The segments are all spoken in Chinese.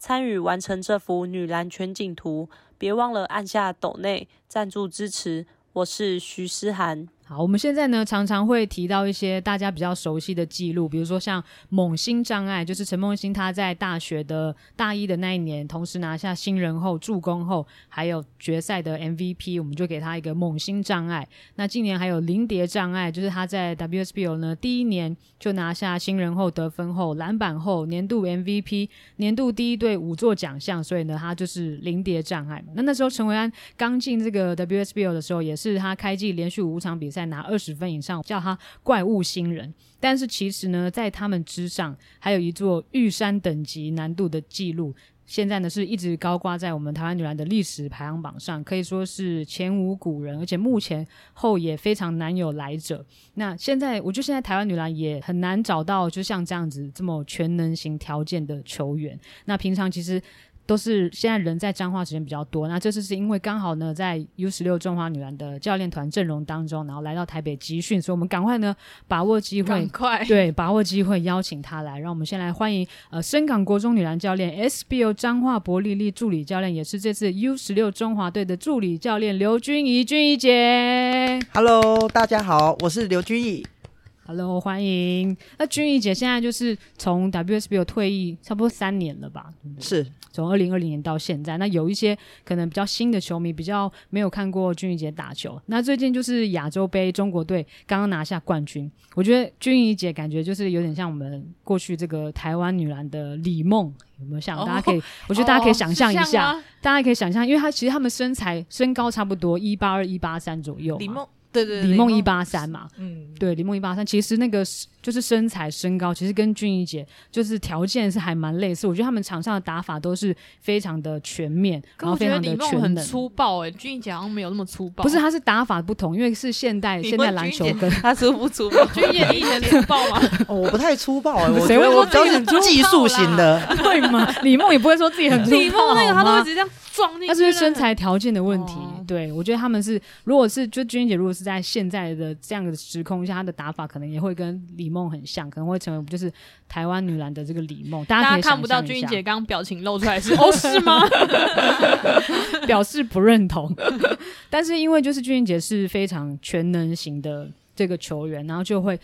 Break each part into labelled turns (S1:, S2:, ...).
S1: 参与完成这幅女篮全景图。别忘了按下抖内赞助支持。我是徐诗涵。
S2: 好，我们现在呢常常会提到一些大家比较熟悉的记录，比如说像猛星障碍，就是陈梦欣她在大学的大一的那一年，同时拿下新人后、助攻后，还有决赛的 MVP，我们就给他一个猛星障碍。那今年还有零碟障碍，就是他在 WSBO 呢第一年就拿下新人后、得分后、篮板后、年度 MVP、年度第一队五座奖项，所以呢他就是零碟障碍。那那时候陈维安刚进这个 WSBO 的时候，也是他开季连续五场比赛。在拿二十分以上，叫他怪物新人。但是其实呢，在他们之上，还有一座玉山等级难度的记录。现在呢，是一直高挂在我们台湾女篮的历史排行榜上，可以说是前无古人，而且目前后也非常难有来者。那现在，我觉得现在台湾女篮也很难找到，就像这样子这么全能型条件的球员。那平常其实。都是现在人在彰化时间比较多，那这次是因为刚好呢，在 U 十六中华女篮的教练团阵容当中，然后来到台北集训，所以我们赶快呢把握机会，
S3: 快。
S2: 对，把握机会邀请他来，让我们先来欢迎呃深港国中女篮教练 SBO 彰化伯丽丽助理教练，也是这次 U 十六中华队的助理教练刘君怡君怡姐
S4: ，Hello，大家好，我是刘君怡。
S2: Hello，欢迎。那君怡姐现在就是从 WSBL 退役差不多三年了吧？
S4: 是，
S2: 从二零二零年到现在。那有一些可能比较新的球迷比较没有看过君怡姐打球。那最近就是亚洲杯中国队刚刚拿下冠军，我觉得君怡姐感觉就是有点像我们过去这个台湾女篮的李梦，有没有像？大家可以，我觉得大家可以想象一下，大家可以想象，因为她其实他们身材身高差不多一八二一八三左右。
S3: 李梦。对对，
S2: 李梦一八三嘛，
S3: 嗯，
S2: 对，李梦一八三，其实那个就是身材身高，其实跟俊逸姐就是条件是还蛮类似。我觉得他们场上的打法都是非常的全面，然后非常的全能。
S3: 很粗暴哎，俊逸姐好像没有那么粗暴。
S2: 不是，他是打法不同，因为是现代现代篮球跟
S3: 他粗不粗暴？俊逸姐以前粗暴吗？
S4: 哦，我不太粗暴哎，我觉得我比较是技术型的，
S2: 对吗？李梦也不会说自己很粗暴，李梦
S3: 那个他都会直接这样。
S2: 他是身材条件的问题？哦、对，我觉得他们是，如果是就君怡姐，如果是在现在的这样的时空下，她的打法可能也会跟李梦很像，可能会成为就是台湾女篮的这个李梦。大家
S3: 看不到君怡姐刚刚表情露出来是哦，是吗？
S2: 表示不认同。但是因为就是君怡姐是非常全能型的这个球员，然后就会。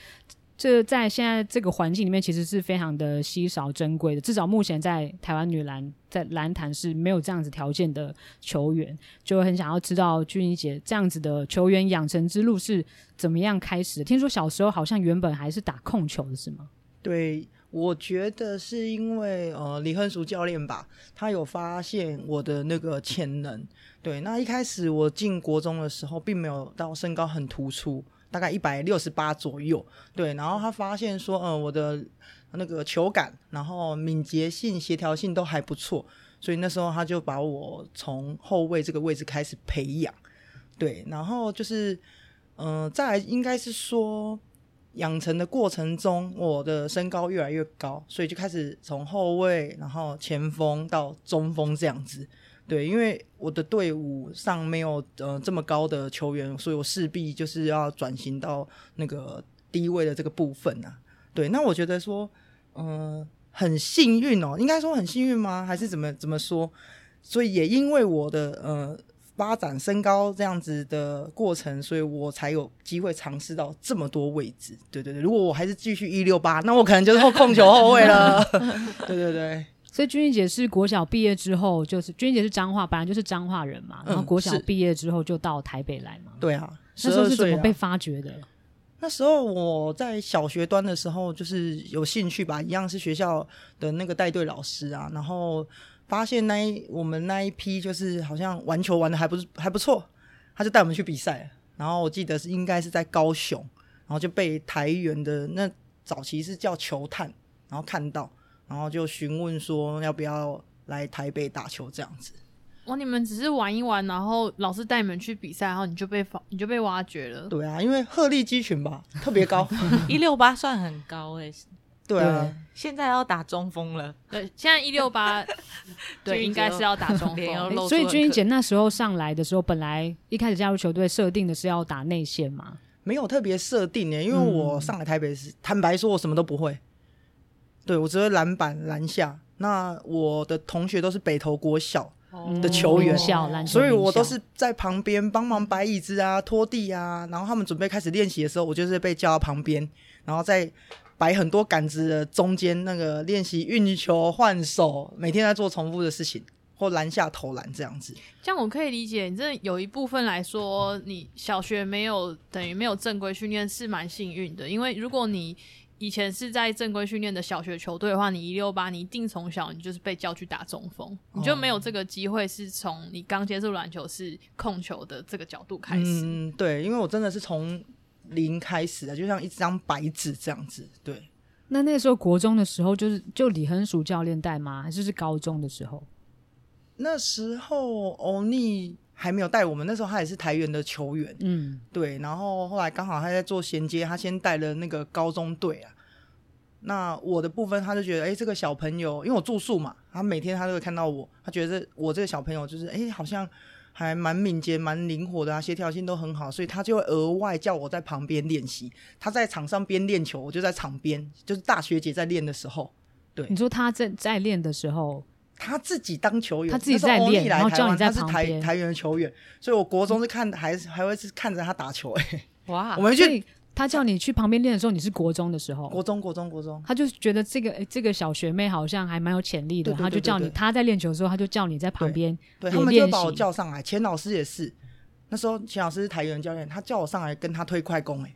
S2: 这在现在这个环境里面，其实是非常的稀少珍贵的。至少目前在台湾女篮在篮坛是没有这样子条件的球员，就很想要知道君怡姐这样子的球员养成之路是怎么样开始的。听说小时候好像原本还是打控球的是吗？
S4: 对，我觉得是因为呃李亨淑教练吧，他有发现我的那个潜能。对，那一开始我进国中的时候，并没有到身高很突出。大概一百六十八左右，对，然后他发现说，嗯，我的那个球感，然后敏捷性、协调性都还不错，所以那时候他就把我从后卫这个位置开始培养，对，然后就是，嗯，再来应该是说养成的过程中，我的身高越来越高，所以就开始从后卫，然后前锋到中锋这样子。对，因为我的队伍上没有呃这么高的球员，所以我势必就是要转型到那个低位的这个部分啊。对，那我觉得说，嗯、呃，很幸运哦，应该说很幸运吗？还是怎么怎么说？所以也因为我的呃发展身高这样子的过程，所以我才有机会尝试到这么多位置。对对对，如果我还是继续一六八，那我可能就是后控球后卫了。对 对对。
S2: 所以君怡姐是国小毕业之后，就是君怡姐是彰化，本来就是彰化人嘛，然后国小毕业之后就到台北来嘛。
S4: 对啊，
S2: 那时候是怎么被发掘的？
S4: 那时候我在小学端的时候，就是有兴趣吧，一样是学校的那个带队老师啊，然后发现那一我们那一批就是好像玩球玩的还不是还不错，他就带我们去比赛，然后我记得是应该是在高雄，然后就被台元的那早期是叫球探，然后看到。然后就询问说要不要来台北打球这样子。
S3: 哇！你们只是玩一玩，然后老师带你们去比赛，然后你就被发，你就被挖掘了。
S4: 对啊，因为鹤立鸡群吧，特别高，
S1: 一六八算很高哎、欸。
S4: 对啊对，
S1: 现在要打中锋了。
S3: 对，现在一六八，对，应该是要打中锋、
S2: 欸。所以君怡姐那时候上来的时候，本来一开始加入球队设定的是要打内线嘛？
S4: 没有特别设定诶，因为我上来台北是、嗯、坦白说，我什么都不会。对，我只会篮板、篮下。那我的同学都是北投国小。的球员，所以我都是在旁边帮忙摆椅子啊、拖地啊。然后他们准备开始练习的时候，我就是被叫到旁边，然后在摆很多杆子的中间那个练习运球、换手，每天在做重复的事情，或篮下投篮这样子。
S3: 这样我可以理解，你这有一部分来说，你小学没有等于没有正规训练是蛮幸运的，因为如果你。以前是在正规训练的小学球队的话，你一六八，你一定从小你就是被叫去打中锋，你就没有这个机会是从你刚接触篮球是控球的这个角度开始。
S4: 嗯，对，因为我真的是从零开始的，就像一张白纸这样子。对，
S2: 那那时候国中的时候，就是就李亨淑教练带吗？还是是高中的时候？
S4: 那时候欧尼。还没有带我们，那时候他也是台元的球员，嗯，对。然后后来刚好他在做衔接，他先带了那个高中队啊。那我的部分，他就觉得，哎、欸，这个小朋友，因为我住宿嘛，他每天他都会看到我，他觉得我这个小朋友就是，哎、欸，好像还蛮敏捷、蛮灵活的啊，协调性都很好，所以他就会额外叫我在旁边练习。他在场上边练球，我就在场边，就是大学姐在练的时候，对。
S2: 你说他在在练的时候。
S4: 他自己当球员，
S2: 他自己在练，然后叫你在旁边。
S4: 他是台台元的球员，所以我国中是看，还是还会是看着他打球。哎，
S2: 哇！我们去他叫你去旁边练的时候，你是国中的时候。
S4: 国中，国中，国中。
S2: 他就觉得这个这个小学妹好像还蛮有潜力的，他就叫你。他在练球的时候，他就叫你在旁边。
S4: 对，他们就把我叫上来。钱老师也是，那时候钱老师是台员教练，他叫我上来跟他推快攻。哎。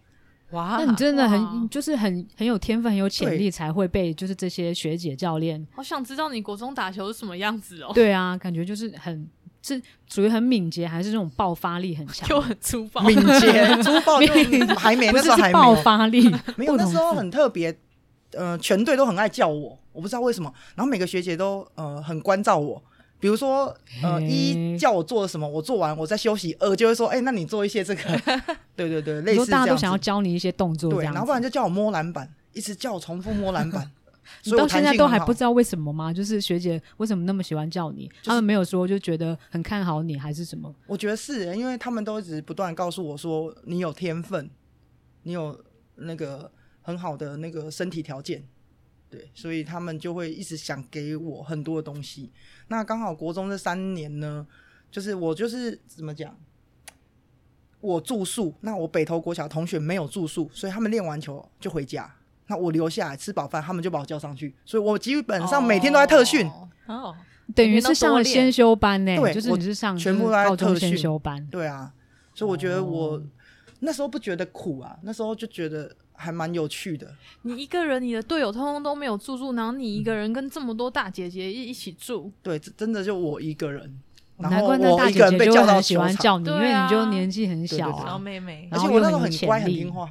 S2: 哇，那你真的很就是很很有天分，很有潜力，才会被就是这些学姐教练。
S3: 好想知道你国中打球是什么样子哦。
S2: 对啊，感觉就是很是属于很敏捷，还是这种爆发力很强，
S3: 就很粗暴。
S4: 敏捷粗暴 就还没，那时候还没
S2: 爆发力，
S4: 没有那时候很特别。呃，全队都很爱叫我，我不知道为什么。然后每个学姐都呃很关照我。比如说，呃，一叫我做了什么，我做完我再休息。二就会说，哎、欸，那你做一些这个，对对对，类似。
S2: 大家都想要教你一些动作，
S4: 对，然后不然就叫我摸篮板，一直叫我重复摸篮板。
S2: 你到现在都还不知道为什么吗？就是学姐为什么那么喜欢叫你？就是、他们没有说就觉得很看好你，还是什么？
S4: 我觉得是，因为他们都一直不断告诉我说，你有天分，你有那个很好的那个身体条件。对，所以他们就会一直想给我很多的东西。那刚好国中这三年呢，就是我就是怎么讲，我住宿，那我北投国小同学没有住宿，所以他们练完球就回家。那我留下来吃饱饭，他们就把我叫上去，所以我基本上每天都在特训。
S2: 哦，等于是上了先修班呢？
S4: 对，
S2: 就是你是上
S4: 全部都在特训
S2: 先修班。
S4: 对啊，所以我觉得我、哦、那时候不觉得苦啊，那时候就觉得。还蛮有趣的。
S3: 你一个人，你的队友通通都没有住住，然后你一个人跟这么多大姐姐一一起住。
S4: 嗯、对，真的就我一个人。
S2: 难怪那大姐姐就很喜欢叫你，因为你就年纪很小啊，
S1: 小妹妹，
S4: 而且我那时候很乖很听话。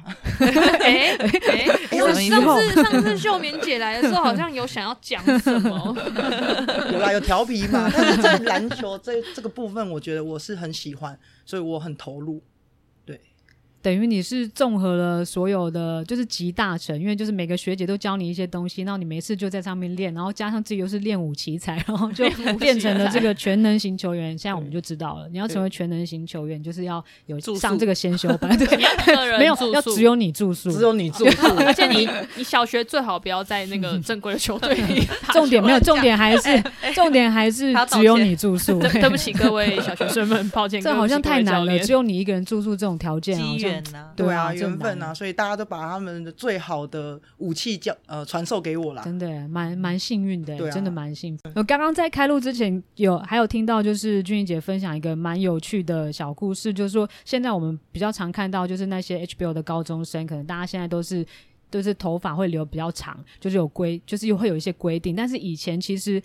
S3: 哎 哎，上次上次秀敏姐来的时候，好像有想要讲什么？
S4: 有啦，有调皮嘛。但是在篮球这这个部分，我觉得我是很喜欢，所以我很投入。
S2: 等于你是综合了所有的，就是集大成，因为就是每个学姐都教你一些东西，然后你每次就在上面练，然后加上自己又是练武奇才，然后就 变成了这个全能型球员。现在我们就知道了，你要成为全能型球员，就是要有上这个先修班，对，没有要只有你住宿，
S4: 只有你住宿，
S3: 而且你你小学最好不要在那个正规的球队里。
S2: 重点没有，重点还是重点还是只有你住宿。
S3: 对不起各位小学生们，抱歉，
S2: 这好像太难了，只有你一个人住宿这种条件好像。
S4: 对啊，缘分啊，所以大家都把他们的最好的武器教呃传授给我了，
S2: 真的蛮蛮幸运的，啊、真的蛮幸运。我刚刚在开录之前有还有听到，就是俊怡姐分享一个蛮有趣的小故事，就是说现在我们比较常看到，就是那些 HBO 的高中生，可能大家现在都是都是头发会留比较长，就是有规，就是会有一些规定，但是以前其实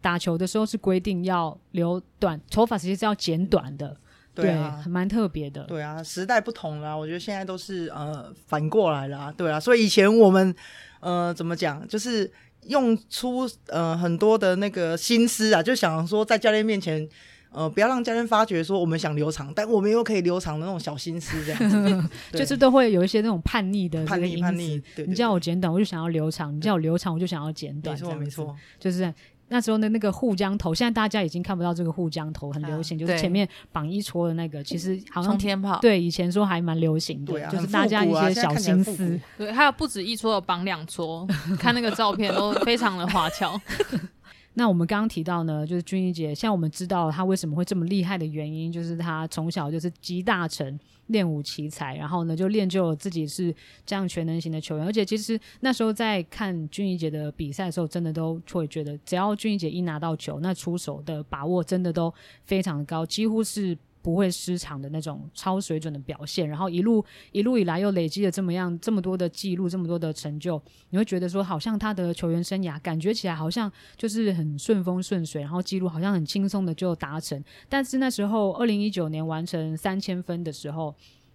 S2: 打球的时候是规定要留短头发，其实是要剪短的。对啊，蛮特别的。
S4: 对啊，时代不同了，我觉得现在都是呃反过来了。对啊，所以以前我们呃怎么讲，就是用出呃很多的那个心思啊，就想说在教练面前，呃，不要让教练发觉说我们想留长，但我们又可以留长的那种小心思，这样子，
S2: 就是都会有一些那种叛逆的
S4: 叛逆叛逆。
S2: 你叫我剪短，我就想要留长；你叫我留长，我就想要剪短。
S4: 没错没错，
S2: 就是。那时候的那个护江头，现在大家已经看不到这个护江头，很流行，啊、就是前面绑一撮的那个，其实好像
S1: 冲天炮。
S2: 对，以前说还蛮流行的，啊、就是大家一些小心思。
S3: 对，还有不止一撮，有绑两撮，看那个照片都非常的花俏。
S2: 那我们刚刚提到呢，就是君怡姐，像我们知道她为什么会这么厉害的原因，就是她从小就是集大成，练武奇才，然后呢就练就了自己是这样全能型的球员。而且其实那时候在看俊逸姐的比赛的时候，真的都会觉得，只要俊逸姐一拿到球，那出手的把握真的都非常高，几乎是。不会失常的那种超水准的表现，然后一路一路以来又累积了这么样这么多的记录，这么多的成就，你会觉得说，好像他的球员生涯感觉起来好像就是很顺风顺水，然后记录好像很轻松的就达成。但是那时候，二零一九年完成三千分的时候，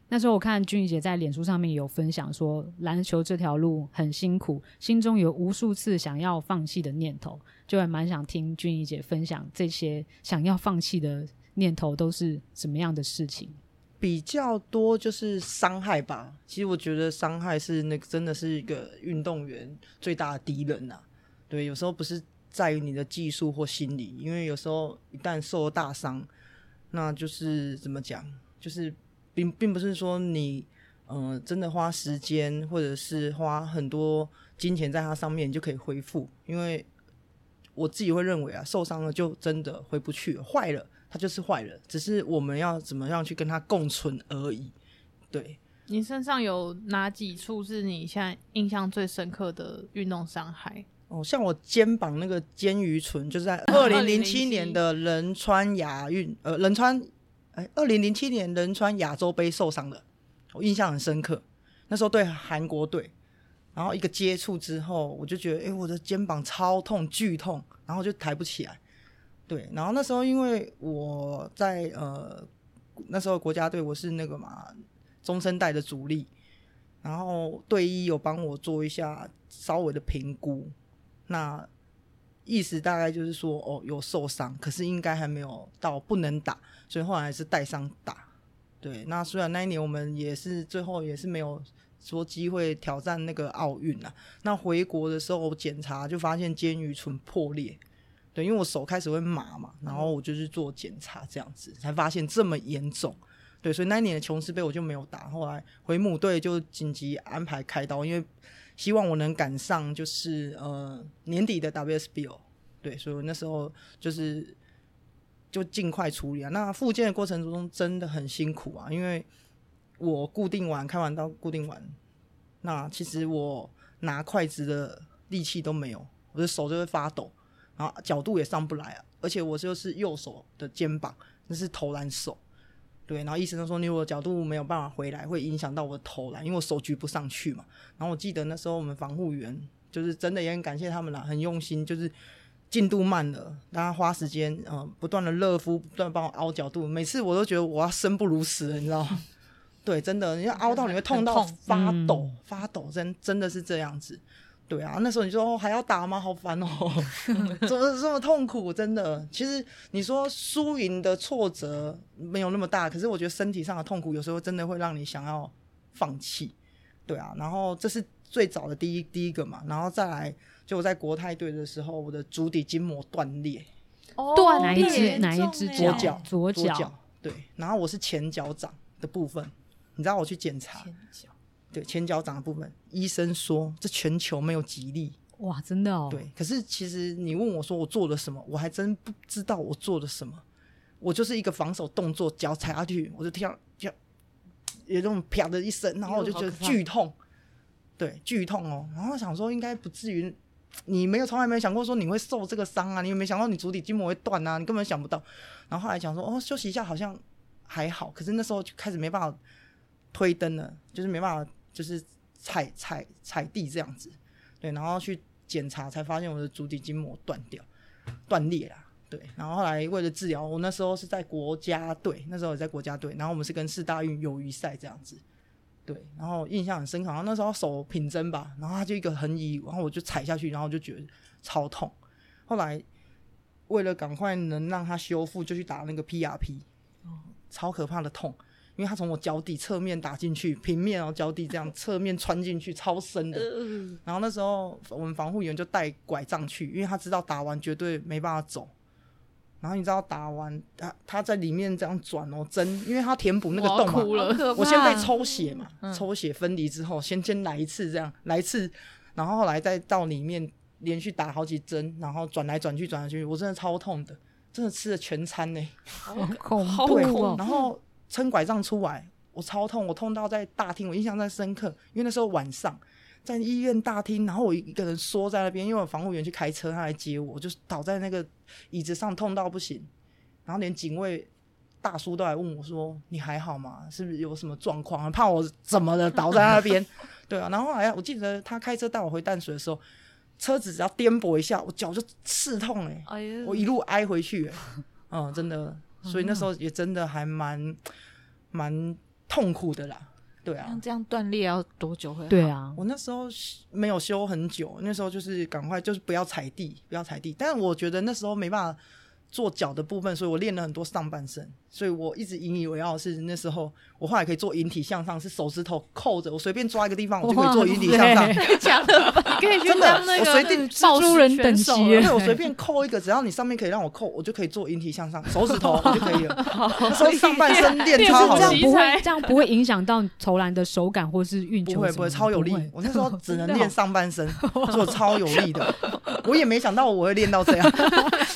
S2: 那时候我看俊怡姐在脸书上面有分享说，篮球这条路很辛苦，心中有无数次想要放弃的念头，就还蛮想听俊怡姐分享这些想要放弃的。念头都是什么样的事情？
S4: 比较多就是伤害吧。其实我觉得伤害是那个真的是一个运动员最大的敌人呐。对，有时候不是在于你的技术或心理，因为有时候一旦受了大伤，那就是怎么讲，就是并并不是说你嗯、呃、真的花时间或者是花很多金钱在它上面你就可以恢复。因为我自己会认为啊，受伤了就真的回不去了，坏了。他就是坏人，只是我们要怎么样去跟他共存而已。对，
S3: 你身上有哪几处是你现在印象最深刻的运动伤害？
S4: 哦，像我肩膀那个肩盂唇，就是在二零零七年的仁川亚运，呃，仁川，哎，二零零七年仁川亚洲杯受伤的，我印象很深刻。那时候对韩国队，然后一个接触之后，我就觉得，哎，我的肩膀超痛，剧痛，然后就抬不起来。对，然后那时候因为我在呃那时候国家队我是那个嘛中生代的主力，然后队医有帮我做一下稍微的评估，那意思大概就是说哦有受伤，可是应该还没有到不能打，所以后来还是带伤打。对，那虽然那一年我们也是最后也是没有说机会挑战那个奥运啊，那回国的时候检查就发现肩盂唇破裂。对，因为我手开始会麻嘛，然后我就去做检查，这样子才发现这么严重。对，所以那一年的琼斯杯我就没有打，后来回母队就紧急安排开刀，因为希望我能赶上就是呃年底的 WSBL。对，所以那时候就是就尽快处理啊。那复健的过程中真的很辛苦啊，因为我固定完开完刀固定完，那其实我拿筷子的力气都没有，我的手就会发抖。然后角度也上不来啊，而且我就是右手的肩膀，那是投篮手，对。然后医生就说，你如果角度没有办法回来，会影响到我的投篮，因为我手举不上去嘛。然后我记得那时候我们防护员就是真的也很感谢他们啦，很用心，就是进度慢了，大家花时间，嗯、呃，不断的热敷，不断帮我凹角度，每次我都觉得我要生不如死了，你知道吗？对，真的，你要凹到你会痛到发抖，嗯、发抖，真真的是这样子。对啊，那时候你说还要打吗？好烦哦，怎么这么痛苦？真的，其实你说输赢的挫折没有那么大，可是我觉得身体上的痛苦有时候真的会让你想要放弃。对啊，然后这是最早的第一第一个嘛，然后再来就我在国泰队的时候，我的足底筋膜断裂，
S2: 断哪一只？哪一只？
S4: 左脚，
S2: 左脚。
S4: 对，然后我是前脚掌的部分，你知道我去检查。对，前脚掌的部分，医生说这全球没有几例。
S2: 哇，真的哦。
S4: 对，可是其实你问我说我做了什么，我还真不知道我做了什么。我就是一个防守动作，脚踩下去，我就跳跳，有这种啪的一声，然后我就觉得剧痛。对，剧痛哦。然后想说应该不至于，你没有从来没有想过说你会受这个伤啊？你有没有想到你足底筋膜会断啊？你根本想不到。然后后来想说哦，休息一下好像还好，可是那时候就开始没办法推蹬了，就是没办法。就是踩踩踩地这样子，对，然后去检查才发现我的足底筋膜断掉、断裂了，对。然后后来为了治疗，我那时候是在国家队，那时候也在国家队，然后我们是跟四大运友谊赛这样子，对，然后印象很深刻，然后那时候手品针吧，然后他就一个横移，然后我就踩下去，然后我就觉得超痛。后来为了赶快能让它修复，就去打那个 PRP，超可怕的痛，因为他从我脚底侧面打进去，平面然后脚底这样侧面穿进去，超深的。然后那时候我们防护员就带拐杖去，因为他知道打完绝对没办法走。然后你知道打完他他在里面这样转哦针，因为他填补那个洞嘛，我，我先被抽血嘛，嗯、抽血分离之后，先先来一次这样来一次，然后后来再到里面连续打好几针，然后转来转去转来转去，我真的超痛的，真的吃了全餐呢，
S2: 好恐
S4: 怖，然后撑拐杖出来，我超痛，我痛到在大厅，我印象在深刻，因为那时候晚上。在医院大厅，然后我一个人缩在那边，因为我防护员去开车，他来接我，我就倒在那个椅子上，痛到不行。然后连警卫大叔都来问我说：“你还好吗？是不是有什么状况？怕我怎么的倒在那边？” 对啊。然后后来我记得他开车带我回淡水的时候，车子只要颠簸一下，我脚就刺痛哎、欸，哎我一路挨回去、欸，嗯，真的。所以那时候也真的还蛮蛮痛苦的啦。对啊，
S5: 像这样断裂要多久会？
S2: 对啊，
S4: 我那时候没有修很久，那时候就是赶快就是不要踩地，不要踩地。但是我觉得那时候没办法做脚的部分，所以我练了很多上半身。所以我一直引以为傲是那时候，我后来可以做引体向上，是手指头扣着，我随便抓一个地方，我就可以做引体向上。
S3: 假的吧？可以去当那个
S4: 我随便
S2: 蜘蛛人等级，
S4: 对，我随便扣一个，只要你上面可以让我扣，我就可以做引体向上，手指头我就可以了。所以上半身练超好，
S2: 这样不会这样不会影响到投篮的手感或是运球？
S4: 不会不会，超有力。我那时候只能练上半身，做超有力的。我也没想到我会练到这样，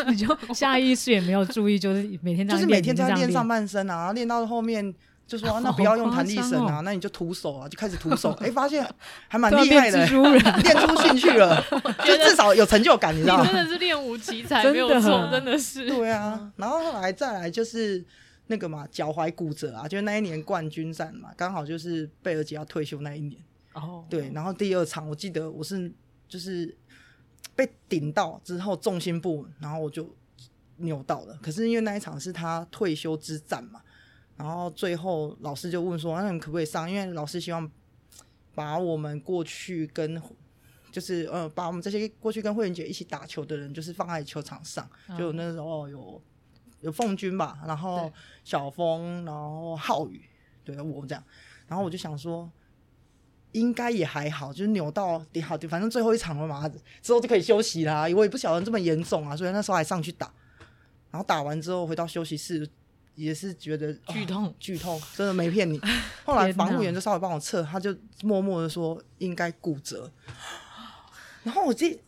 S2: 你就下意识也没有注意，就是每天
S4: 就是每天在练上半身啊。然后练到后面就说、啊、那不要用弹力绳啊，那你就徒手啊，就开始徒手，哎、欸，发现还蛮厉害的，练出兴趣了，就至少有成就感，你知道吗？
S3: 真的是练武奇才没有错，真的是。
S4: 对啊，然后后来再来就是那个嘛，脚踝骨折啊，就是那一年冠军战嘛，刚好就是贝尔杰要退休那一年。哦，对，然后第二场我记得我是就是被顶到之后重心不稳，然后我就扭到了。可是因为那一场是他退休之战嘛。然后最后老师就问说：“那你可不可以上？因为老师希望把我们过去跟就是呃，把我们这些过去跟慧媛姐一起打球的人，就是放在球场上。嗯、就那时候有有凤君吧，然后小峰，然后浩宇，对我这样。然后我就想说，应该也还好，就是扭到底好，反正最后一场了嘛，之后就可以休息啦。我也不晓得这么严重啊，所以那时候还上去打。然后打完之后回到休息室。”也是觉得
S5: 剧痛，
S4: 剧痛，真的没骗你。后来防护员就稍微帮我测，他就默默的说应该骨折。然后我自己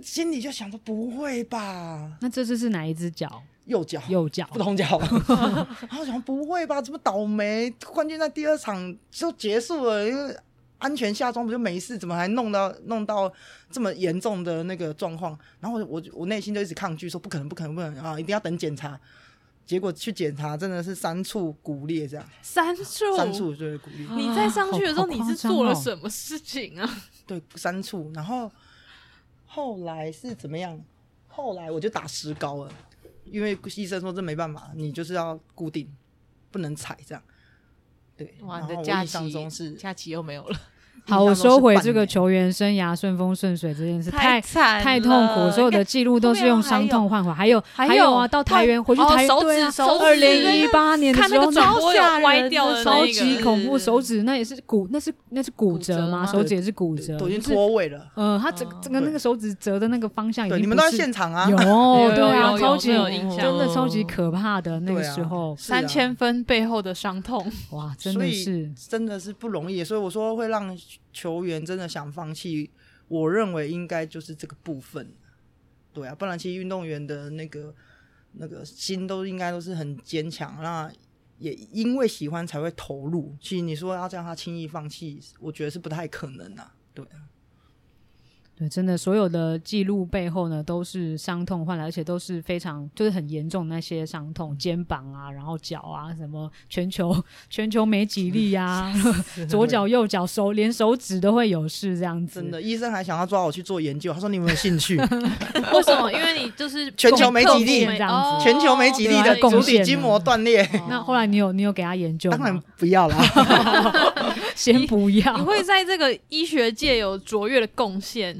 S4: 心里就想说不会吧？
S2: 那这次是哪一只脚？
S4: 右脚，
S2: 右脚，
S4: 不同脚。然后想不会吧？这么倒霉，冠军在第二场就结束了，因为安全下装不就没事？怎么还弄到弄到这么严重的那个状况？然后我我我内心就一直抗拒说不可能，不可能，不可能啊！一定要等检查。结果去检查，真的是三处骨裂，这样
S3: 三处
S4: 三处就是骨裂。
S3: 你在上去的时候，你是做了什么事情啊？
S4: 对，三处。然后后来是怎么样？后来我就打石膏了，因为医生说这没办法，你就是要固定，不能踩这样。对，
S5: 哇，你的假期是假期又没有了。
S2: 好，我收回这个球员生涯顺风顺水这件事，太太痛苦，所有的记录都是用伤痛换回。还有还有啊，到台原回去台对啊，二零一八年的时候，
S3: 歪掉了，
S2: 超级恐怖，手指那也是骨，那是那是骨折吗？手指也是骨折，
S4: 都已经脱位了。
S2: 嗯，他整整个那个手指折的那个方向，
S4: 对，你们都在现场啊？
S2: 有，对啊，超级有印象，真的超级可怕的那个时候，
S3: 三千分背后的伤痛，
S2: 哇，真的是
S4: 真的是不容易，所以我说会让。球员真的想放弃，我认为应该就是这个部分，对啊，不然其实运动员的那个那个心都应该都是很坚强，那也因为喜欢才会投入。其实你说要让他轻易放弃，我觉得是不太可能啊，对。
S2: 对，真的，所有的记录背后呢，都是伤痛换来，而且都是非常就是很严重的那些伤痛，肩膀啊，然后脚啊，什么全球全球没几例啊，左脚右脚手连手指都会有事这样子。
S4: 真的，医生还想要抓我去做研究，他说你有没有兴趣？
S3: 为什么？因为你就是
S4: 全球没几例这样子，全球没几例的足底筋膜断裂。
S2: 那后来你有你有给他研究？
S4: 当然不要了。
S2: 先不要。
S3: 你会在这个医学界有卓越的贡献。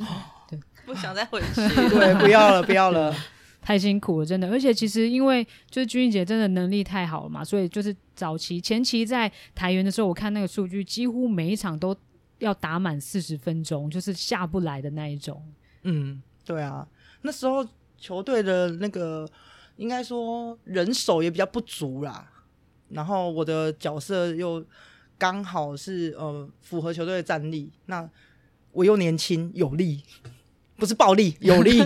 S1: 对，不想再回去。
S4: 对，不要了，不要了，
S2: 太辛苦了，真的。而且其实因为就是君怡姐真的能力太好了嘛，所以就是早期前期在台元的时候，我看那个数据，几乎每一场都要打满四十分钟，就是下不来的那一种。
S4: 嗯，对啊，那时候球队的那个应该说人手也比较不足啦，然后我的角色又刚好是呃符合球队的战力，那我又年轻有力，不是暴力 有力，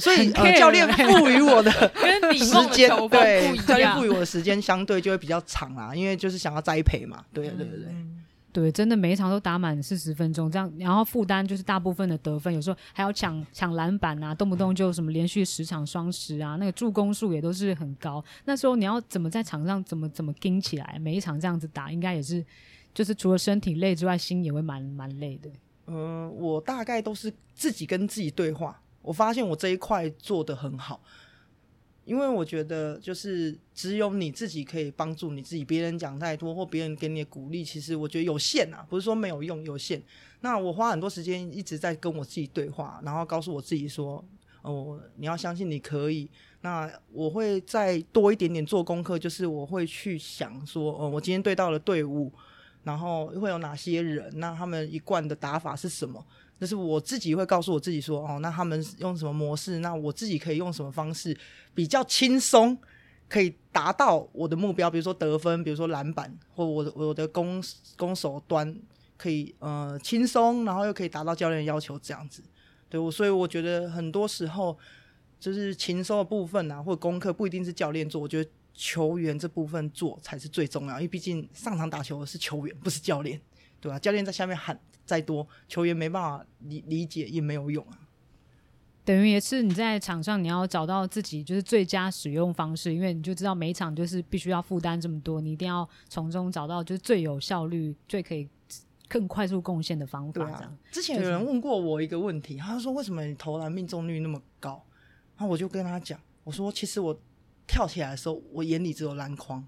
S4: 所以呃教练赋予我的 时间对教练赋予我的时间相对就会比较长啦，因为就是想要栽培嘛，对对对对。嗯
S2: 对，真的每一场都打满四十分钟，这样，然后负担就是大部分的得分，有时候还要抢抢篮板啊，动不动就什么连续十场双十啊，那个助攻数也都是很高。那时候你要怎么在场上怎么怎么盯起来，每一场这样子打，应该也是就是除了身体累之外，心也会蛮蛮累的。
S4: 嗯、我大概都是自己跟自己对话，我发现我这一块做得很好。因为我觉得，就是只有你自己可以帮助你自己。别人讲太多，或别人给你的鼓励，其实我觉得有限啊，不是说没有用，有限。那我花很多时间一直在跟我自己对话，然后告诉我自己说：“哦，你要相信你可以。”那我会再多一点点做功课，就是我会去想说：“哦，我今天对到了队伍，然后会有哪些人？那他们一贯的打法是什么？”就是我自己会告诉我自己说，哦，那他们用什么模式？那我自己可以用什么方式比较轻松，可以达到我的目标？比如说得分，比如说篮板，或我的我的攻攻守端可以呃轻松，然后又可以达到教练要求，这样子。对我，所以我觉得很多时候就是轻松的部分啊，或者功课不一定是教练做，我觉得球员这部分做才是最重要，因为毕竟上场打球的是球员，不是教练，对吧？教练在下面喊。再多球员没办法理理解也没有用啊，
S2: 等于也是你在场上你要找到自己就是最佳使用方式，因为你就知道每一场就是必须要负担这么多，你一定要从中找到就是最有效率、最可以更快速贡献的方法。这样，啊，
S4: 之前有人问过我一个问题，他说为什么你投篮命中率那么高？然后我就跟他讲，我说其实我跳起来的时候，我眼里只有篮筐，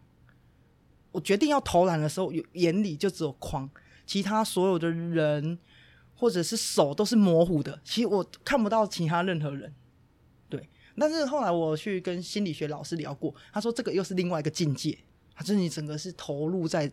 S4: 我决定要投篮的时候，有眼里就只有框。其他所有的人或者是手都是模糊的，其实我看不到其他任何人。对，但是后来我去跟心理学老师聊过，他说这个又是另外一个境界，他说你整个是投入在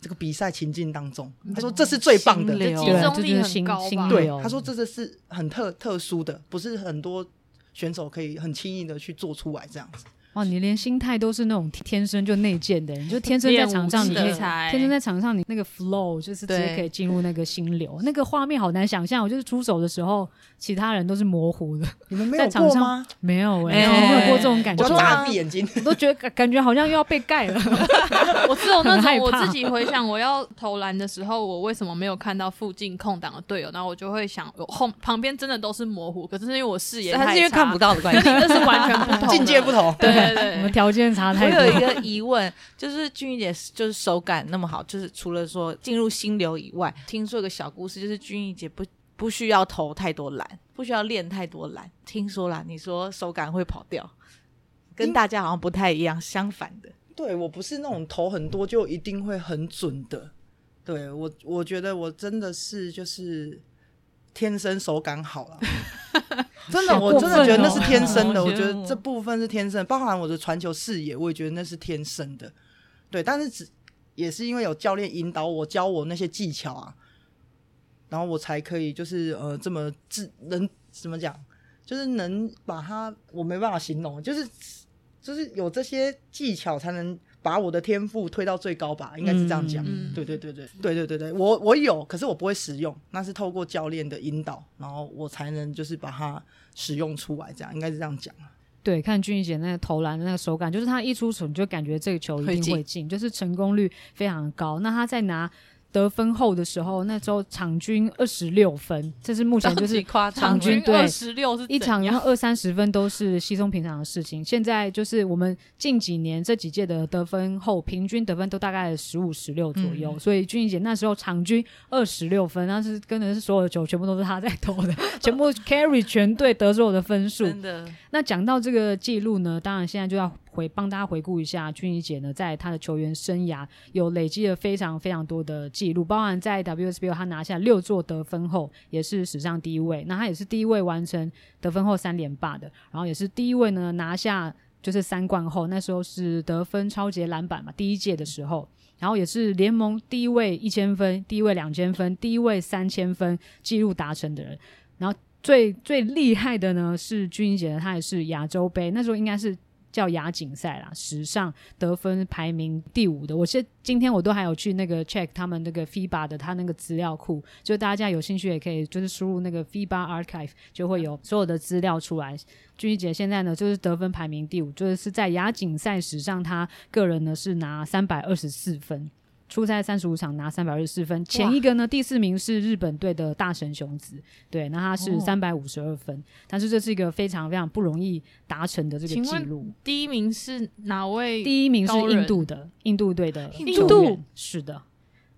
S4: 这个比赛情境当中，他说这是最棒的，
S3: 集中力很高吧？
S4: 对，他说这个是很特特殊的，不是很多选手可以很轻易的去做出来这样子。
S2: 哇，你连心态都是那种天生就内建的人，你就天生在场上，你可以天生在场上，你那个 flow 就是直接可以进入那个心流，那个画面好难想象。我就是出手的时候，其他人都是模糊的。
S4: 你们没有过吗？
S2: 没有哎、欸，没有过这种感觉。
S4: 我大闭眼睛，
S2: 我都觉得感觉好像又要被盖了。
S3: 我只有 那种我自己回想，我要投篮的时候，我为什么没有看到附近空档的队友？然后我就会想，后旁边真的都是模糊，可是因为我视野太差，
S5: 是因为看不到的关系，
S3: 这是完全不同，
S4: 境界不同。
S3: 对。对对，
S2: 我们条件差太多。
S5: 我有一个疑问，就是君怡姐就是手感那么好，就是除了说进入心流以外，听说一个小故事，就是君怡姐不不需要投太多篮，不需要练太多篮。听说啦，你说手感会跑掉，跟大家好像不太一样，相反的。
S4: 对，我不是那种投很多就一定会很准的。对，我，我觉得我真的是就是天生手感好了。真的，我真的觉得那是天生的。我觉得这部分是天生，包含我的传球视野，我也觉得那是天生的。对，但是只也是因为有教练引导我，教我那些技巧啊，然后我才可以就是呃这么自能怎么讲，就是能把它我没办法形容，就是就是有这些技巧才能。把我的天赋推到最高吧，应该是这样讲。嗯、对对对对对对对对，我我有，可是我不会使用，那是透过教练的引导，然后我才能就是把它使用出来，这样应该是这样讲。
S2: 对，看俊怡姐那个投篮的那个手感，就是她一出手你就感觉这个球一定会进，就是成功率非常高。那她在拿。得分后的时候，那时候场均二十六分，这是目前就是场均对
S3: 二十六是
S2: 一场，然后二三十分都是稀松平常的事情。现在就是我们近几年这几届的得分后，平均得分都大概十五、十六左右。嗯、所以君怡姐那时候场均二十六分，那是跟的是所有的球全部都是她在投的，全部 carry 全队得所有的分数。真的。那讲到这个记录呢，当然现在就要回帮大家回顾一下，君怡姐呢，在她的球员生涯有累积了非常非常多的记录，包含在 WSBL 她拿下六座得分后，也是史上第一位。那她也是第一位完成得分后三连霸的，然后也是第一位呢拿下就是三冠后，那时候是得分超级篮板嘛，第一届的时候，然后也是联盟第一位一千分、第一位两千分、第一位三千分记录达成的人，然后。最最厉害的呢是君怡姐，她也是亚洲杯那时候应该是叫亚锦赛啦，史上得分排名第五的。我现今天我都还有去那个 check 他们那个 FIBA 的他那个资料库，就大家有兴趣也可以就是输入那个 FIBA Archive 就会有所有的资料出来。君怡姐现在呢就是得分排名第五，就是是在亚锦赛史上她个人呢是拿三百二十四分。出赛三十五场拿三百二十四分，前一个呢第四名是日本队的大神雄子，对，那他是三百五十二分，哦，但是这是一个非常非常不容易达成的这个记录。
S3: 第一名是哪位？
S2: 第一名是印度的印度队的
S3: 印度，
S2: 是的，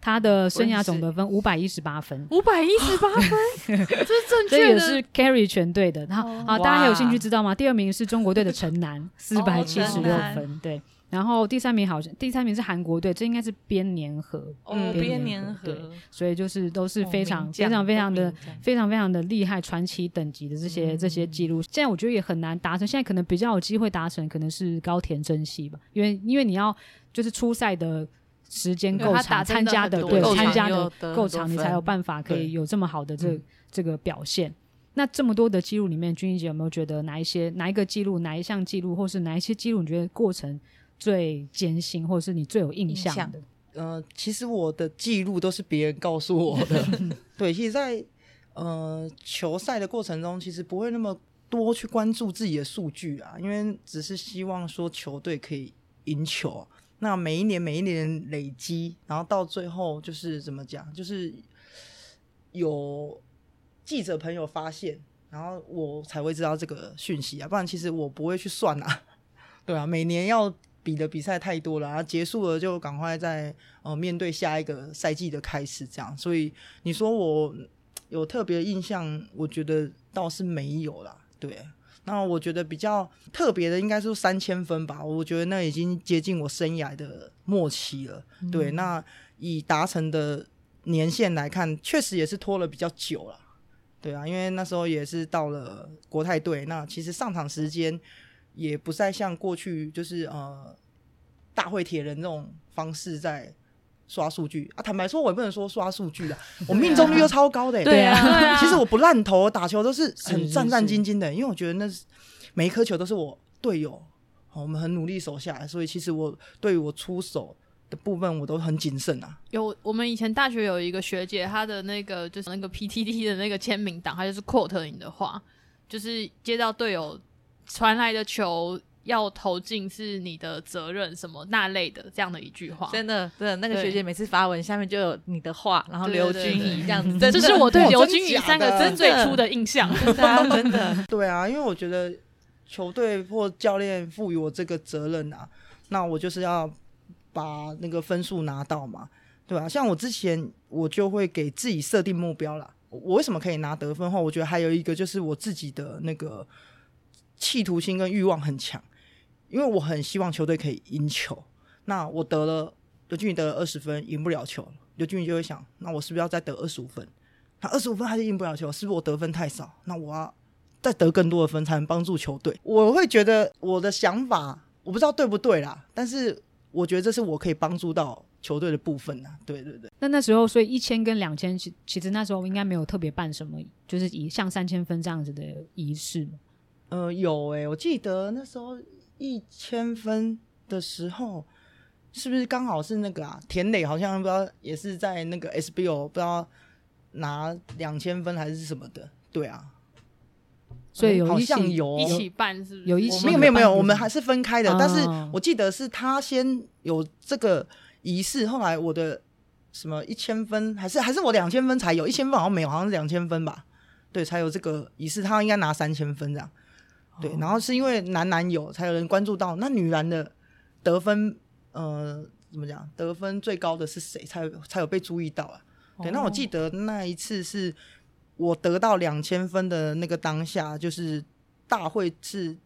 S2: 他的生涯总得分五百一十八分，
S3: 五百一十八分，这是正确的，
S2: 这也是 carry 全队的。然后啊，大家还有兴趣知道吗？第二名是中国队的陈楠，四百七十六分，对。然后第三名好像第三名是韩国队，这应该是编年和，
S5: 嗯，编年和，
S2: 对，所以就是都是非常、哦、非常非常的非常非常的厉害传奇等级的这些、嗯、这些记录。现在我觉得也很难达成，现在可能比较有机会达成，可能是高田真希吧，因为因为你要就是初赛的时间够长，参加的对参加的够长，你才有办法可以有这么好的这个、这个表现。那这么多的记录里面，君怡姐有没有觉得哪一些哪一个记录哪一项记录，或是哪一些记录，你觉得过程？最艰辛，或者是你最有印象的？
S4: 呃，其实我的记录都是别人告诉我的。对，其实在，在呃球赛的过程中，其实不会那么多去关注自己的数据啊，因为只是希望说球队可以赢球。那每一年每一年累积，然后到最后就是怎么讲，就是有记者朋友发现，然后我才会知道这个讯息啊，不然其实我不会去算啊。对啊，每年要。比的比赛太多了，然后结束了就赶快再呃面对下一个赛季的开始，这样。所以你说我有特别印象，我觉得倒是没有啦。对，那我觉得比较特别的应该是三千分吧，我觉得那已经接近我生涯的末期了。嗯、对，那以达成的年限来看，确实也是拖了比较久了。对啊，因为那时候也是到了国泰队，那其实上场时间。也不再像过去就是呃大会铁人这种方式在刷数据啊。坦白说，我也不能说刷数据的，我命中率又超高的。
S3: 对啊，对啊，
S4: 其实我不烂投，打球都是很战战兢兢的，因为我觉得那是每一颗球都是我队友，我们很努力守下来，所以其实我对于我出手的部分我都很谨慎啊。
S3: 有我们以前大学有一个学姐，她的那个就是那个 PTT 的那个签名档，她就是 quote 你的话，就是接到队友。传来的球要投进是你的责任，什么那类的这样的一句话，
S5: 真的，真的，那个学姐每次发文下面就有你的话，然后刘君怡这样子，
S3: 这是我对刘君怡三个字最初的印象，
S5: 真的，真的，
S4: 对啊，因为我觉得球队或教练赋予我这个责任啊，那我就是要把那个分数拿到嘛，对啊，像我之前我就会给自己设定目标啦，我为什么可以拿得分后，我觉得还有一个就是我自己的那个。企图心跟欲望很强，因为我很希望球队可以赢球。那我得了刘俊宇得了二十分，赢不了球，刘俊宇就会想：那我是不是要再得二十五分？那二十五分还是赢不了球，是不是我得分太少？那我要再得更多的分才能帮助球队。我会觉得我的想法我不知道对不对啦，但是我觉得这是我可以帮助到球队的部分呐。对对对。
S2: 那那时候，所以一千跟两千，其其实那时候应该没有特别办什么，就是以像三千分这样子的仪式。
S4: 呃，有诶、欸，我记得那时候一千分的时候，是不是刚好是那个啊？田磊好像不知道也是在那个 SBO 不知道拿两千分还是什么的，对啊。
S2: 所以有
S4: 好像有
S3: 一起办，是不是？
S2: 有一起
S4: 没有没有没有，我们还是分开的。但是我记得是他先有这个仪式，后来我的什么一千分还是还是我两千分才有，一千分好像没有，好像是两千分吧？对，才有这个仪式，他应该拿三千分这样。对，然后是因为男篮有才有人关注到，那女篮的得分，呃，怎么讲？得分最高的是谁？才有才有被注意到啊？对，那我记得那一次是我得到两千分的那个当下，就是大会是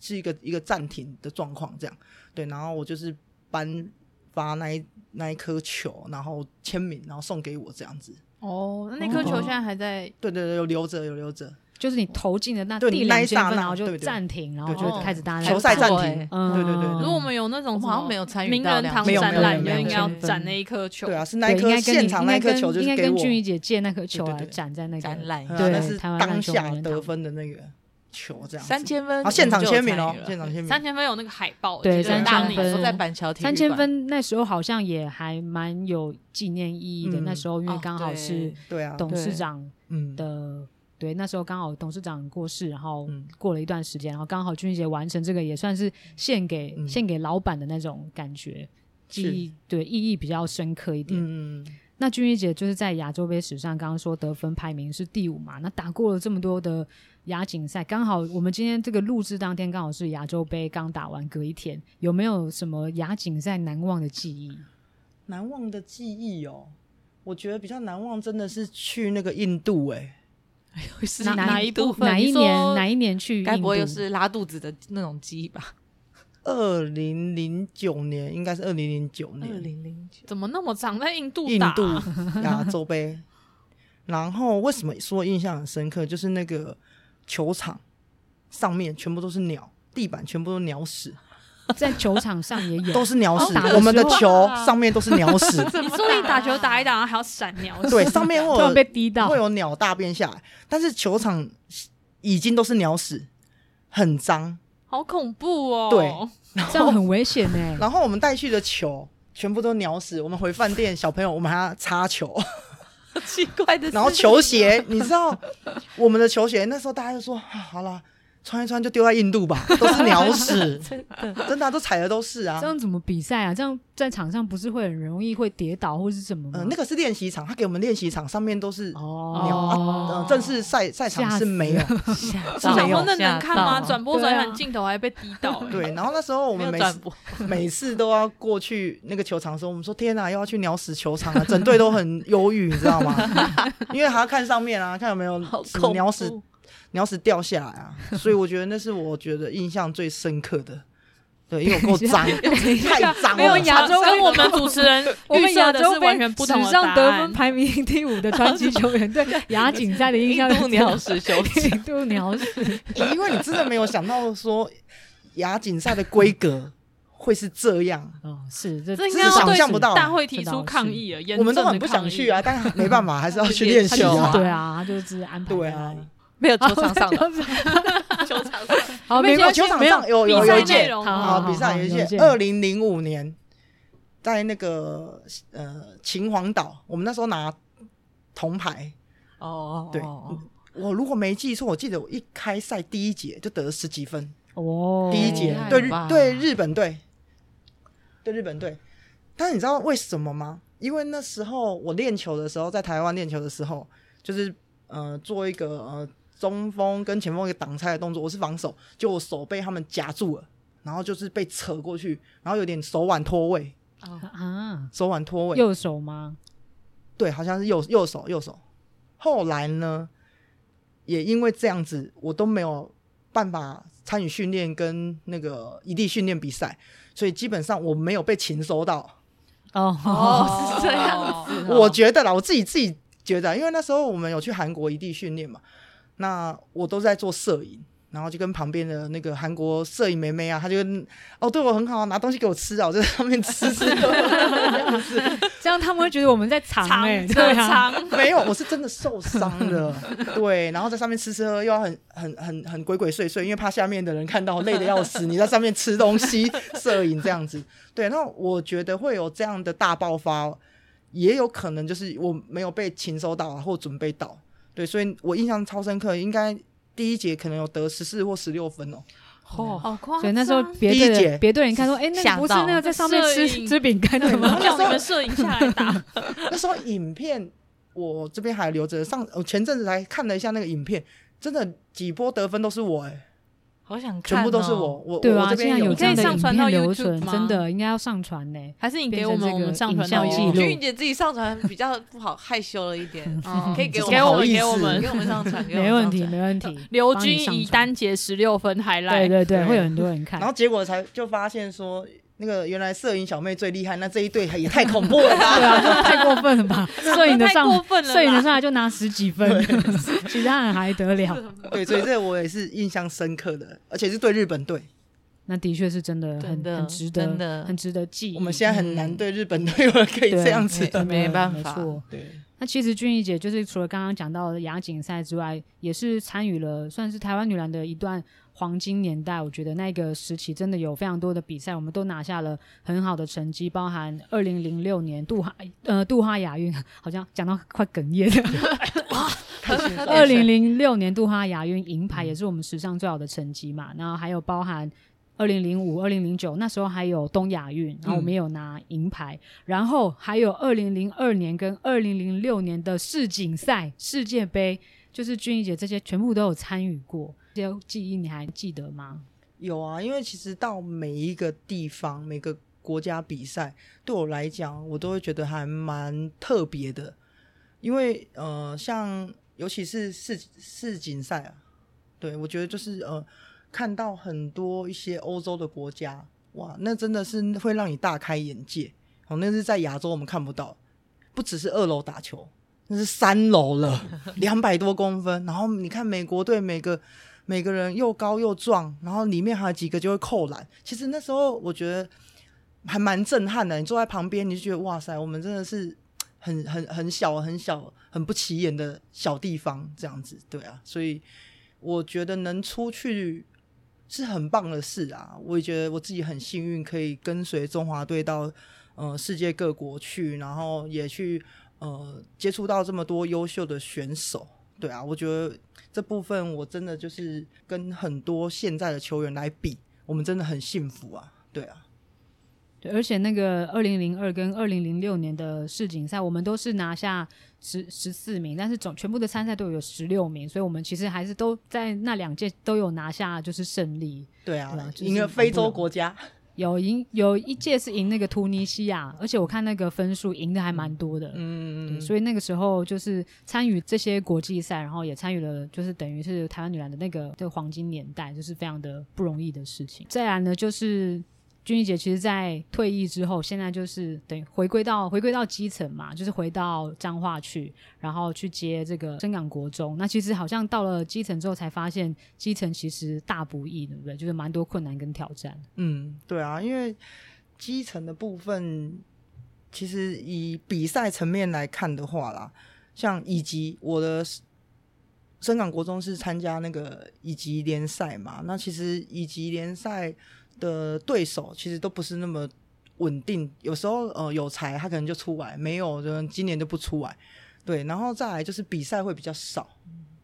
S4: 是一个一个暂停的状况，这样对。然后我就是颁发那一那一颗球，然后签名，然后送给我这样子。
S3: 哦，那那颗球现在还在？
S4: 对对对，有留着，有留着。
S2: 就是你投进的那第两
S4: 那一刹那
S2: 然后就暂停，然后就开始大家
S4: 球赛暂
S5: 欸
S4: 停。
S2: 嗯
S4: 对对对
S3: 如果我们有那
S5: 种好像没有参与
S3: 名人堂
S4: 没有
S3: 展览，就
S4: 没有没有。
S3: 应该要
S2: 没有
S3: 展那一颗球。
S4: 对啊，是那一
S2: 颗
S4: 现场那一颗球，就
S2: 应该。跟俊怡姐借那颗球来展在那个
S5: 展览
S4: 对是
S2: 台湾
S4: 当下得分的那个球，这样
S5: 三千分，
S4: 然
S5: 后现场
S4: 签名哦现场签名。
S3: 三千分有那个海报，对
S2: 三千分。
S5: 在板桥
S2: 三千分那时候好像也还蛮有纪念意义的。
S4: 嗯。
S2: 那时候因为
S5: 哦
S2: 刚好是
S5: 对。
S4: 对啊，
S2: 董事长
S4: 嗯，
S2: 的，对，那时候刚好董事长过世，然后
S4: 嗯
S2: 过了一段时间，然后刚好俊怡姐完成这个，也算是献给
S4: 嗯
S2: 献给老板的那种感觉，记
S4: 是
S2: 忆对意义比较深刻一点。
S4: 嗯，
S2: 那君怡姐就是在亚洲杯史上，刚刚说得分排名是第五嘛，那打过了这么多的亚锦赛，刚好我们今天这个录制当天刚好是亚洲杯刚打完，隔一天，有没有什么亚锦赛难忘的记忆？
S4: 难忘的记忆哦，我觉得比较难忘真的是去那个印度哎，
S5: 是
S3: 哪哪一部分
S2: 哪一年？哪一年去？
S5: 该不会又是拉肚子的那种鸡吧？
S4: 二零零九年应该是二零零九
S5: 二
S4: 年，
S5: 零零九，
S3: 怎么那么长在印度？
S4: 印度亚洲杯。然后为什么说印象很深刻？就是那个球场上面全部都是鸟，地板全部都鸟屎，
S2: 在球场上也有，
S4: 都是鸟屎我们的球上面都是鸟屎，
S3: 你说你打球打一打，然后还要闪鸟，
S4: 对，上面会有
S2: 被滴到
S4: 会，有鸟大便下来，但是球场已经都是鸟屎，很脏。
S3: 好恐怖哦！
S4: 对
S2: 这样很危险呢。
S4: 然后我们带去的球全部都鸟屎，我们回饭店，小朋友我们还要擦球，
S5: 奇怪的，
S4: 然后球鞋，你知道我们的球鞋那时候大家就说、啊、好了。穿一穿就丢在印度吧，都是鸟屎，
S5: 真的
S4: 真的啊、都踩的都是啊
S2: 这。样怎么比赛啊？这样在场上不是会很容易会跌倒或是什么吗？
S4: 嗯、那个是练习场，他给我们练习场上面都是鸟
S2: 哦
S4: 啊，嗯，正式赛赛场是没有。
S5: 吓
S3: 我
S5: 到
S3: 想说那能看
S5: 吗？
S3: 转播转转镜头还被滴倒、欸，
S4: 对，然后那时候我们每次，每次都要过去那个球场的时候，我们说天哪，又要去鸟屎球场了，整队都很忧郁，你知道吗？因为还要看上面啊，看有没有什
S5: 么
S4: 鸟屎
S5: 怖。
S4: 鸟屎掉下来啊，所以我觉得那是我觉得印象最深刻的。对，因为我够脏，太脏了。
S2: 没有亚洲
S3: 跟我们主持人
S2: 我
S3: 们
S2: 亚洲
S3: 是完全不同的
S2: 史上得分排名第五的传奇球员，对亚锦赛的印象
S5: 印度鸟屎球场
S2: 印度鸟屎，
S4: 因为你真的没有想到说亚锦赛的规格会是这样，
S2: 哦，是
S4: 这
S3: 这应该
S4: 想象不到
S3: 大会提出抗议了，
S4: 我们都很不想去啊，但没办法，还是要去练
S2: 他
S4: 习啊。
S2: 就是对啊，就是安排
S4: 对啊
S5: 没有球场上的，
S2: 就 是
S5: 球场上。
S2: 好，没关系
S4: 球
S2: 场
S4: 上有有有一届
S2: 好
S4: 好，比赛有一
S2: 届
S4: 届，二零零五年，在那个呃秦皇岛，我们那时候拿铜牌。
S5: 哦，
S4: 对。我如果没记错，我记得我一开赛第一节就得了十几分，
S2: 哦，
S4: 第一
S5: 节
S4: 对日对日本队，对日本队。但是你知道为什么吗？因为那时候我练球的时候，在台湾练球的时候，就是呃做一个呃中锋跟前锋一个挡拆的动作，我是防守，就我手被他们夹住了，然后就是被扯过去，然后有点手腕脱位，
S2: 啊，
S4: 手腕脱位，
S2: 右手吗？
S4: 对，好像是右右手右手。后来呢，也因为这样子，我都没有办法参与训练跟那个异地训练比赛，所以基本上我没有被擒收到。
S2: 哦，
S5: 哦，
S3: 是这样
S5: 子
S4: 我觉得啦，我自己自己觉得，因为那时候我们有去韩国异地训练嘛，那我都在做摄影。然后就跟旁边的那个韩国摄影妹妹啊，她就哦对我很好，拿东西给我吃啊，我就在上面吃吃
S2: 喝喝。这样子，这样他们会觉得我们在藏哎，
S3: 长
S2: 对啊，
S4: 没有，我是真的受伤了，对，然后在上面吃吃喝，又要很很很很鬼鬼祟祟，因为怕下面的人看到累得要死，你在上面吃东西摄影这样子，对，那我觉得会有这样的大爆发，也有可能就是我没有被禽收到啊，或准备到，对，所以我印象超深刻，应该第一节可能有得十四或十六分哦，
S5: 哦，
S3: 好夸张。
S2: 所以那时候别队
S4: 第一节
S2: 的别队人看说，哎，那个不是那个在上面吃吃饼干的吗？
S3: 叫你们 摄影下来打，
S4: 那时候影片我这边还留着，上我前阵子才看了一下那个影片，真的几波得分都是我哎、
S5: 好想看、哦，
S4: 全部都是我，我
S2: 对啊，
S4: 我
S2: 这样的影
S3: 可以上传到
S2: 片留
S3: YouTube
S2: 存，
S3: 吗
S2: 真的应该要上传呢。
S3: 还是你
S2: 给
S3: 我们我们上传
S2: 影像
S3: 到
S2: 记录。
S5: 君怡姐自己上传比较不好，害羞了一点，
S3: 哦
S5: 可以给我
S3: 给我
S4: 们
S3: 给我们
S5: 给我们上传，给我
S2: 没问题，
S5: 们上传。
S2: 没问题。
S3: 刘
S2: 军你上传。
S3: 君以单节十六分还来，
S2: 对对对，
S4: 对。
S2: 会有很多人看。
S4: 然。后结果才就发现说，那个原来摄影小妹最厉害，那这一对也太恐怖了吧？
S2: 对啊，这太过分了吧？摄影的上，
S3: 太过分了
S2: 摄影的上来就拿十几分，其他人还得了？
S4: 对，所以这个我也是印象深刻的，而且是对日本队。
S2: 那的确是真的很
S5: 的
S2: 很值得，
S5: 真的
S2: 很值得记忆。
S4: 我们现在很难
S5: 嗯
S4: 对日本队有人可以
S2: 对
S4: 这样子
S2: 真的
S5: 没办法
S2: 没错。
S4: 对，
S2: 那其实俊逸姐就是除了刚刚讲到的亚锦赛之外，也是参与了算是台湾女篮的一段黄金年代。我觉得那个时期真的有非常多的比赛，我们都拿下了很好的成绩，包含二零零六年杜哈呃杜哈亚运，好像讲到快哽咽了。二零零六年杜哈亚运银牌也是我们史上最好的成绩嘛，然后还有包含。二零零五、二零零九那时候还有东亚运，然后我们也有拿银牌，嗯、然后还有二零零二年跟二零零六年的世锦赛、世界杯，就是俊逸姐这些全部都有参与过，这些记忆你还记得吗？
S4: 有啊，因为其实到每一个地方、每个国家比赛，对我来讲，我都会觉得还蛮特别的，因为呃，像尤其是世世锦赛啊，对我觉得就是呃。看到很多一些欧洲的国家，哇，那真的是会让你大开眼界。哦，那是在亚洲我们看不到，不只是二楼打球，那是三楼了，两百多公分。然后你看美国队，每个每个人又高又壮，然后里面还有几个就会扣篮。其实那时候我觉得还蛮震撼的。你坐在旁边，你就觉得哇塞，我们真的是很很很小很小很不起眼的小地方这样子，对啊。所以我觉得能出去。是很棒的事啊！我也觉得我自己很幸运，可以跟随中华队到呃世界各国去，然后也去呃接触到这么多优秀的选手。对啊，我觉得这部分我真的就是跟很多现在的球员来比，我们真的很幸福啊！对啊。
S2: 对，而且那个二零零二跟二零零六年的世锦赛，我们都是拿下十十四名，但是总全部的参赛都有十六名，所以我们其实还是都在那两届都有拿下就是胜利。
S4: 对啊，赢、
S2: 就是、
S4: 了非洲国家，
S2: 有赢有一届是赢那个突尼西亚，而且我看那个分数赢的还蛮多的。
S4: 嗯
S2: 对，所以那个时候就是参与这些国际赛，然后也参与了，就是等于是台湾女篮的那个这个黄金年代，就是非常的不容易的事情。再来呢，就是。君怡姐其实，在退役之后，现在就是等于回归到回归到基层嘛，就是回到彰化去，然后去接这个深港国中。那其实好像到了基层之后，才发现基层其实大不易，对不对？就是蛮多困难跟挑战。
S4: 嗯，对啊，因为基层的部分，其实以比赛层面来看的话啦，像乙级，我的深港国中是参加那个乙级联赛嘛，那其实乙级联赛。的对手其实都不是那么稳定，有时候呃有才他可能就出来，没有就今年就不出来，对，然后再来就是比赛会比较少，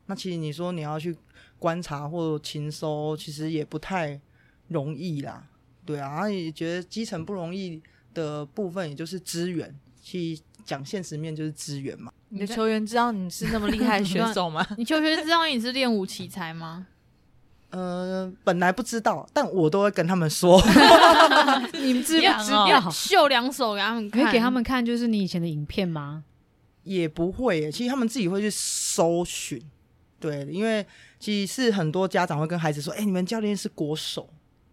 S4: 那其实你说你要去观察或勤收，其实也不太容易啦，对啊，然后也觉得基层不容易的部分，也就是资源，去讲现实面就是资源嘛。
S5: 你的球员知道你是那么厉害的选手吗？
S3: 你球员知道你是练武奇才吗？
S4: 呃，本来不知道，但我都会跟他们说。
S2: 你们知不知
S3: 道？要秀两手给他们看，
S2: 可以给他们看，就是你以前的影片吗？
S4: 也不会耶，其实他们自己会去搜寻。对，因为其实是很多家长会跟孩子说：“哎、欸，你们教练是国手。”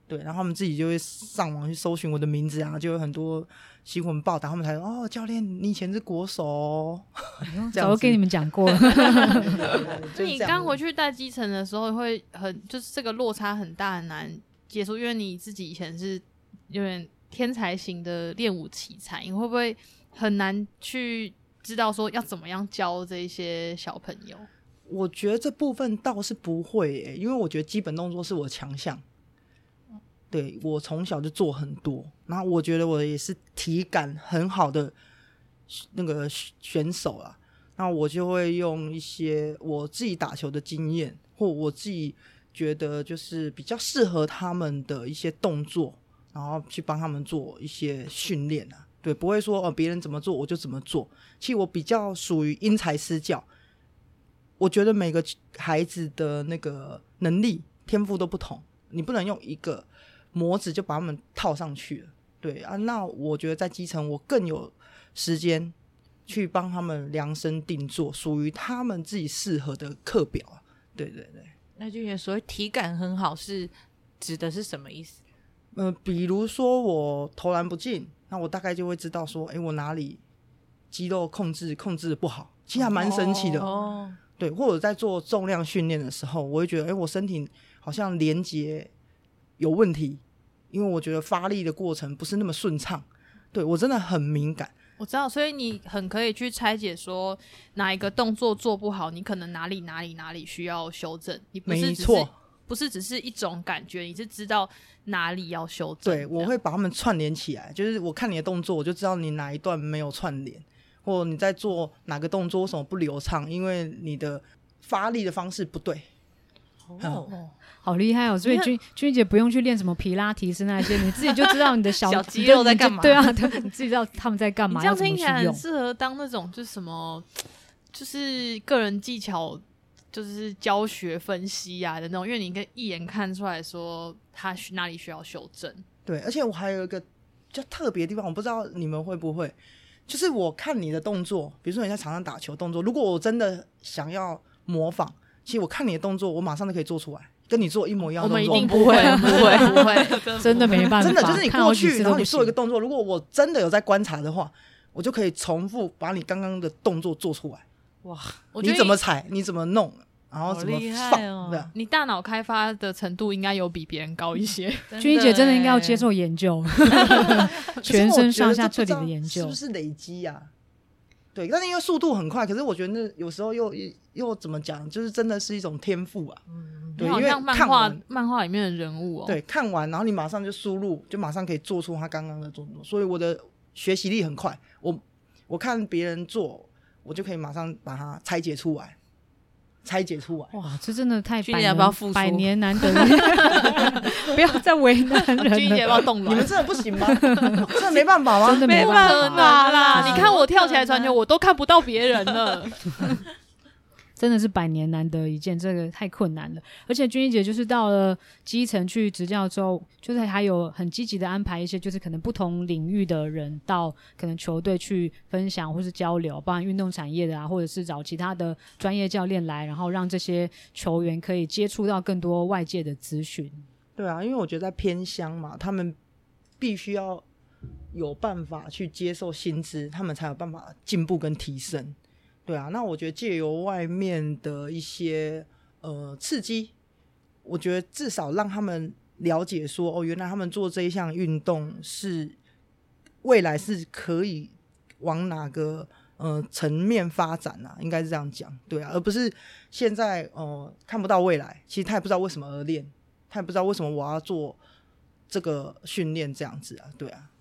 S4: 对，然后他们自己就会上网去搜寻我的名字啊，就有很多新闻报道，他们才说：“哦，教练，你以前是国手、哦。
S2: 哎”早就跟你们讲过了。
S3: 那你刚回去带基层的时候，会很就是这个落差很大，很难接受，因为你自己以前是有点天才型的练武奇才，你会不会很难去知道说要怎么样教这些小朋友？
S4: 我觉得这部分倒是不会耶，因为我觉得基本动作是我强项。对，我从小就做很多，然后我觉得我也是体感很好的那个选手啊。那我就会用一些我自己打球的经验，或我自己觉得就是比较适合他们的一些动作，然后去帮他们做一些训练啊。对，不会说哦，别人怎么做我就怎么做。其实我比较属于因材施教。我觉得每个孩子的那个能力天赋都不同。你不能用一个模子就把他们套上去了。对啊，那我觉得在基层我更有时间去帮他们量身定做属于他们自己适合的课表啊。对对对，
S5: 那俊杰所谓体感很好是指的是什么意思？
S4: 呃，比如说我投篮不进，那我大概就会知道说，哎，我哪里肌肉控制控制的不好，其实还蛮神奇的。
S5: 哦，
S4: 对，或者在做重量训练的时候，我会觉得，哎，我身体好像连接有问题。因为我觉得发力的过程不是那么顺畅，对，我真的很敏感。
S3: 我知道，所以你很可以去拆解说哪一个动作做不好，你可能哪里哪里哪里需要修正。你不是错，不是只是一种感觉，你是知道哪里要修正。
S4: 对，我会把它们串联起来，就是我看你的动作，我就知道你哪一段没有串联，或你在做哪个动作为什么不流畅，因为你的发力的方式不对。
S2: 哦。嗯好厉害哦！所以君君姐不用去练什么皮拉提斯那些，你自己就知道你的小，
S5: 小肌肉在干嘛。
S2: 对啊，对，你自己知道他们在干嘛。
S3: 这样听起来很适合当那种就是什么，就是个人技巧，就是教学分析啊的那种，因为你可以一眼看出来说他哪里需要修正。
S4: 对，而且我还有一个比较特别的地方，我不知道你们会不会，就是我看你的动作，比如说你在场上打球动作，如果我真的想要模仿，其实我看你的动作，我马上就可以做出来。跟你做一模一样的动作，
S3: 我们一定不会，不会，不会，
S2: 真的没办法。
S4: 真的就是你过去，然后你做一个动作，如果我真的有在观察的话，我就可以重复把你刚刚的动作做出来。哇，你怎么踩？你怎么弄？然后怎么放？哦、
S3: 你大脑开发的程度应该有比别人高一些。
S2: 君怡姐真的应该要接受研究，全身上下彻底的研究，
S4: 是不是累积呀、啊？对，但是因为速度很快，可是我觉得那有时候又又怎么讲，就是真的是一种天赋啊。嗯，对，因为看完
S3: 漫画里面的人物哦，
S4: 对，看完然后你马上就输入，就马上可以做出他刚刚的动作，所以我的学习力很快。我我看别人做，我就可以马上把它拆解出来。拆解出来
S2: 哇，这真的太百
S5: 年百
S2: 年难得，不要再为难人了。
S3: 君姐要不要动了？
S4: 你们真的不行吗？真的没办法吗？
S2: 真的没办
S3: 法啦！你看我跳起来传球，我都看不到别人了。
S2: 真的是百年难得一见，这个太困难了。而且君怡姐就是到了基层去执教之后，就是还有很积极的安排一些，就是可能不同领域的人到可能球队去分享或是交流，包含运动产业的啊，或者是找其他的专业教练来，然后让这些球员可以接触到更多外界的资讯。
S4: 对啊，因为我觉得在偏乡嘛，他们必须要有办法去接受薪资，他们才有办法进步跟提升。对啊，那我觉得借由外面的一些呃刺激，我觉得至少让他们了解说，哦，原来他们做这一项运动是未来是可以往哪个呃层面发展啊？应该是这样讲，对啊，而不是现在呃看不到未来，其实他也不知道为什么而练，他也不知道为什么我要做这个训练这样子啊，对啊。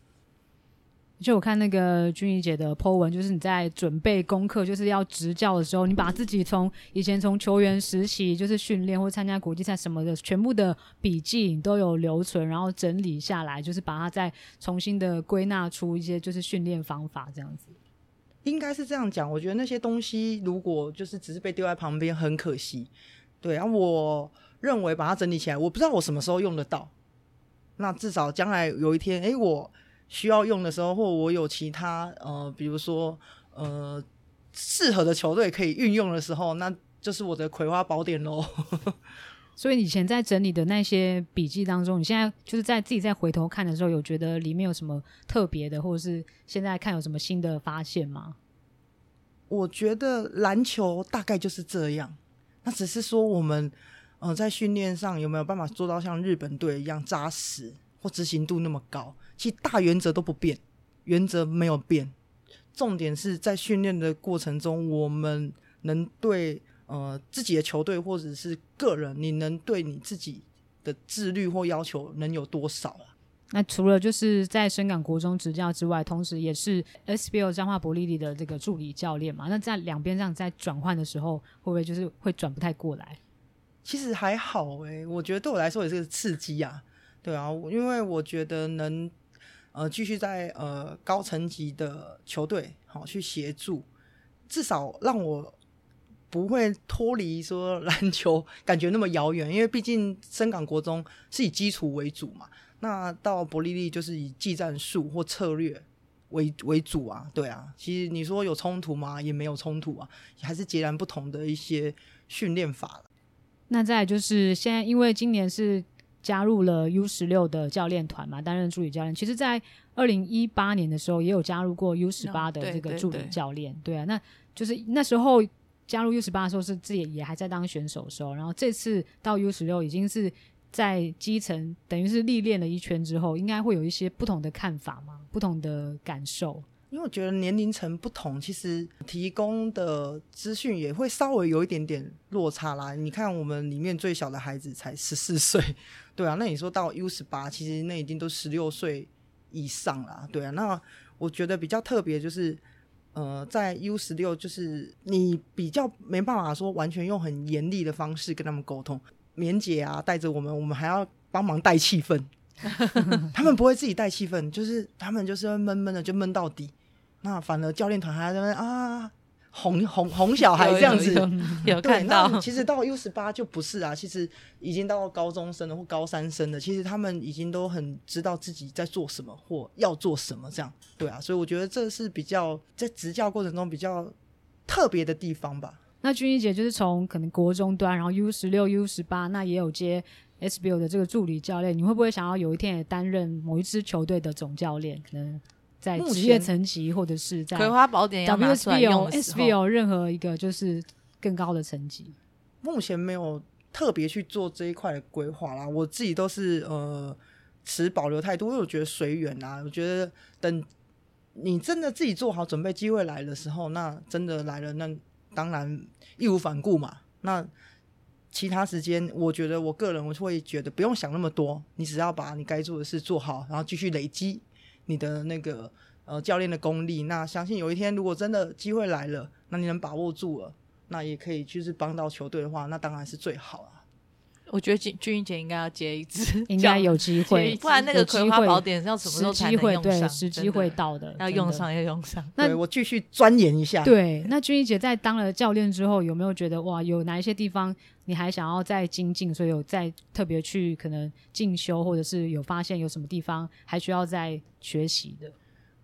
S2: 就我看那个君怡姐的 po 文，就是你在准备功课，就是要执教的时候，你把自己从以前从球员时期就是训练或参加国际赛什么的，全部的笔记你都有留存，然后整理下来，就是把它再重新的归纳出一些就是训练方法这样子。
S4: 应该是这样讲，我觉得那些东西如果就是只是被丢在旁边，很可惜。对啊，我认为把它整理起来，我不知道我什么时候用得到。那至少将来有一天，哎，我。需要用的时候，或我有其他呃，比如说呃适合的球队可以运用的时候，那就是我的葵花宝典喽。
S2: 所以以前在整理的那些笔记当中，你现在就是在自己再回头看的时候，有觉得里面有什么特别的，或者是现在看有什么新的发现吗？
S4: 我觉得篮球大概就是这样，那只是说我们呃在训练上有没有办法做到像日本队一样扎实，或执行度那么高。其实大原则都不变，原则没有变，重点是在训练的过程中，我们能对呃自己的球队或者是个人，你能对你自己的自律或要求能有多少啊？
S2: 那除了就是在深港国中执教之外，同时也是 SBL 彰化伯利利的这个助理教练嘛。那在两边这样在转换的时候，会不会就是会转不太过来？
S4: 其实还好诶、欸，我觉得对我来说也是个刺激啊。对啊，因为我觉得能。呃，继续在呃高层级的球队好去协助，至少让我不会脱离说篮球感觉那么遥远，因为毕竟深港国中是以基础为主嘛，那到伯利利就是以技战术或策略为为主啊，对啊，其实你说有冲突吗？也没有冲突啊，还是截然不同的一些训练法。
S2: 那再就是现在，因为今年是加入了 U 十六的教练团嘛，担任助理教练。其实，在二零一八年的时候，也有加入过 U 十八的这个助理教练。No, 对，对，对，对啊，那就是那时候加入 U 十八的时候，是自己也还在当选手的时候。然后这次到 U 十六，已经是在基层，等于是历练了一圈之后，应该会有一些不同的看法嘛，不同的感受。
S4: 因为我觉得年龄层不同，其实提供的资讯也会稍微有一点点落差啦。你看，我们里面最小的孩子才十四岁，对啊，那你说到 U 十八，其实那已经都十六岁以上啦，对啊。那我觉得比较特别就是，呃，在 U 十六，就是你比较没办法说完全用很严厉的方式跟他们沟通，棉姐啊带着我们，我们还要帮忙带气氛，他们不会自己带气氛，就是他们就是闷闷的就闷到底。那反而教练团还在那边啊，哄哄哄小孩这样子，
S5: 有看到。
S4: 其实到 U 十八就不是啊，其实已经到高中生了或高三生了，其实他们已经都很知道自己在做什么或要做什么这样。对啊，所以我觉得这是比较在执教过程中比较特别的地方吧。
S2: 那君怡姐就是从可能国中端，然后 U 十六、U 十八，那也有接 SBL 的这个助理教练，你会不会想要有一天也担任某一支球队的总教练？可能。在职业层级，或者是在《葵
S5: 花宝典》
S2: WSBO、SBO 任何一个就是更高的层级，
S4: 目前没有特别去做这一块的规划啦。我自己都是呃持保留态度，因为我觉得随缘啊。我觉得等你真的自己做好准备，机会来的时候，那真的来了，那当然义无反顾嘛。那其他时间，我觉得我个人我会觉得不用想那么多，你只要把你该做的事做好，然后继续累积。你的那个呃教练的功力，那相信有一天如果真的机会来了，那你能把握住了，那也可以就是帮到球队的话，那当然是最好啊。
S5: 我觉得君君怡姐应该要接一支，
S2: 应该有机会，
S5: 不然那个葵花宝典要什么时候才能用上？
S2: 对，时机会到的，
S5: 要用上要用上。
S4: 那我继续钻研一下。
S2: 对，那君怡姐在当了教练之后，有没有觉得哇，有哪一些地方你还想要再精进，所以有再特别去可能进修，或者是有发现有什么地方还需要再学习的？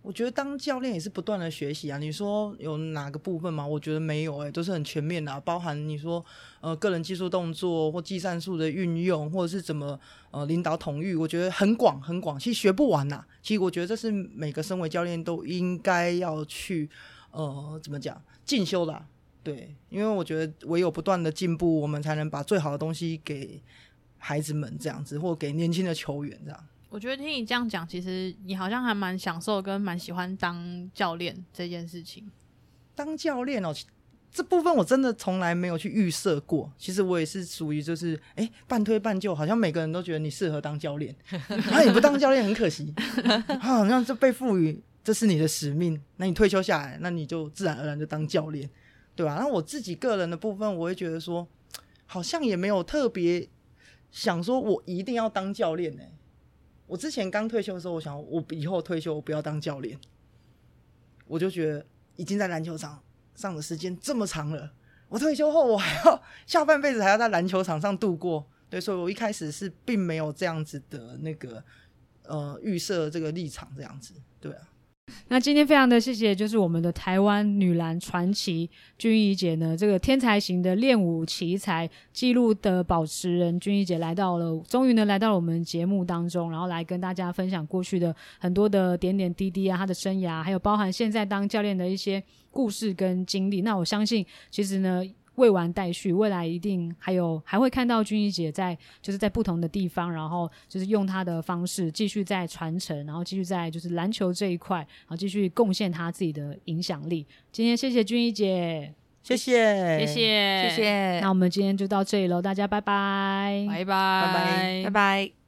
S4: 我觉得当教练也是不断的学习啊。你说有哪个部分吗？我觉得没有、欸，诶，都是很全面的、包含你说呃个人技术动作或技战术的运用，或者是怎么呃领导统御，我觉得很广很广，其实学不完呐、其实我觉得这是每个身为教练都应该要去呃怎么讲进修的、对，因为我觉得唯有不断的进步，我们才能把最好的东西给孩子们这样子，或给年轻的球员这样。
S3: 我觉得听你这样讲，其实你好像还蛮享受跟蛮喜欢当教练这件事情。
S4: 当教练哦，这部分我真的从来没有去预设过。其实我也是属于就是，哎，半推半就，好像每个人都觉得你适合当教练，那你不当教练很可惜，好像就被赋予这是你的使命。那你退休下来，那你就自然而然就当教练，对吧？那我自己个人的部分，我会觉得说，好像也没有特别想说我一定要当教练呢。我之前刚退休的时候，我想我以后退休我不要当教练，我就觉得已经在篮球场上的时间这么长了，我退休后我还要下半辈子还要在篮球场上度过，对，所以我一开始是并没有这样子的那个呃预设这个立场这样子，对啊。
S2: 那今天非常的谢谢，就是我们的台湾女篮传奇君怡姐呢，这个天才型的练武奇才记录的保持人君怡姐来到了，终于呢来到了我们节目当中，然后来跟大家分享过去的很多的点点滴滴啊，她的生涯，还有包含现在当教练的一些故事跟经历。那我相信，其实呢。未完待续，未来一定还有还会看到君怡姐在就是在不同的地方，然后就是用她的方式继续在传承，然后继续在就是篮球这一块，然后继续贡献她自己的影响力。今天谢谢君怡姐，
S4: 谢谢，
S3: 谢谢，
S5: 谢谢。
S2: 那我们今天就到这里喽，大家拜拜，
S3: 拜拜，
S4: 拜拜，
S5: 拜拜。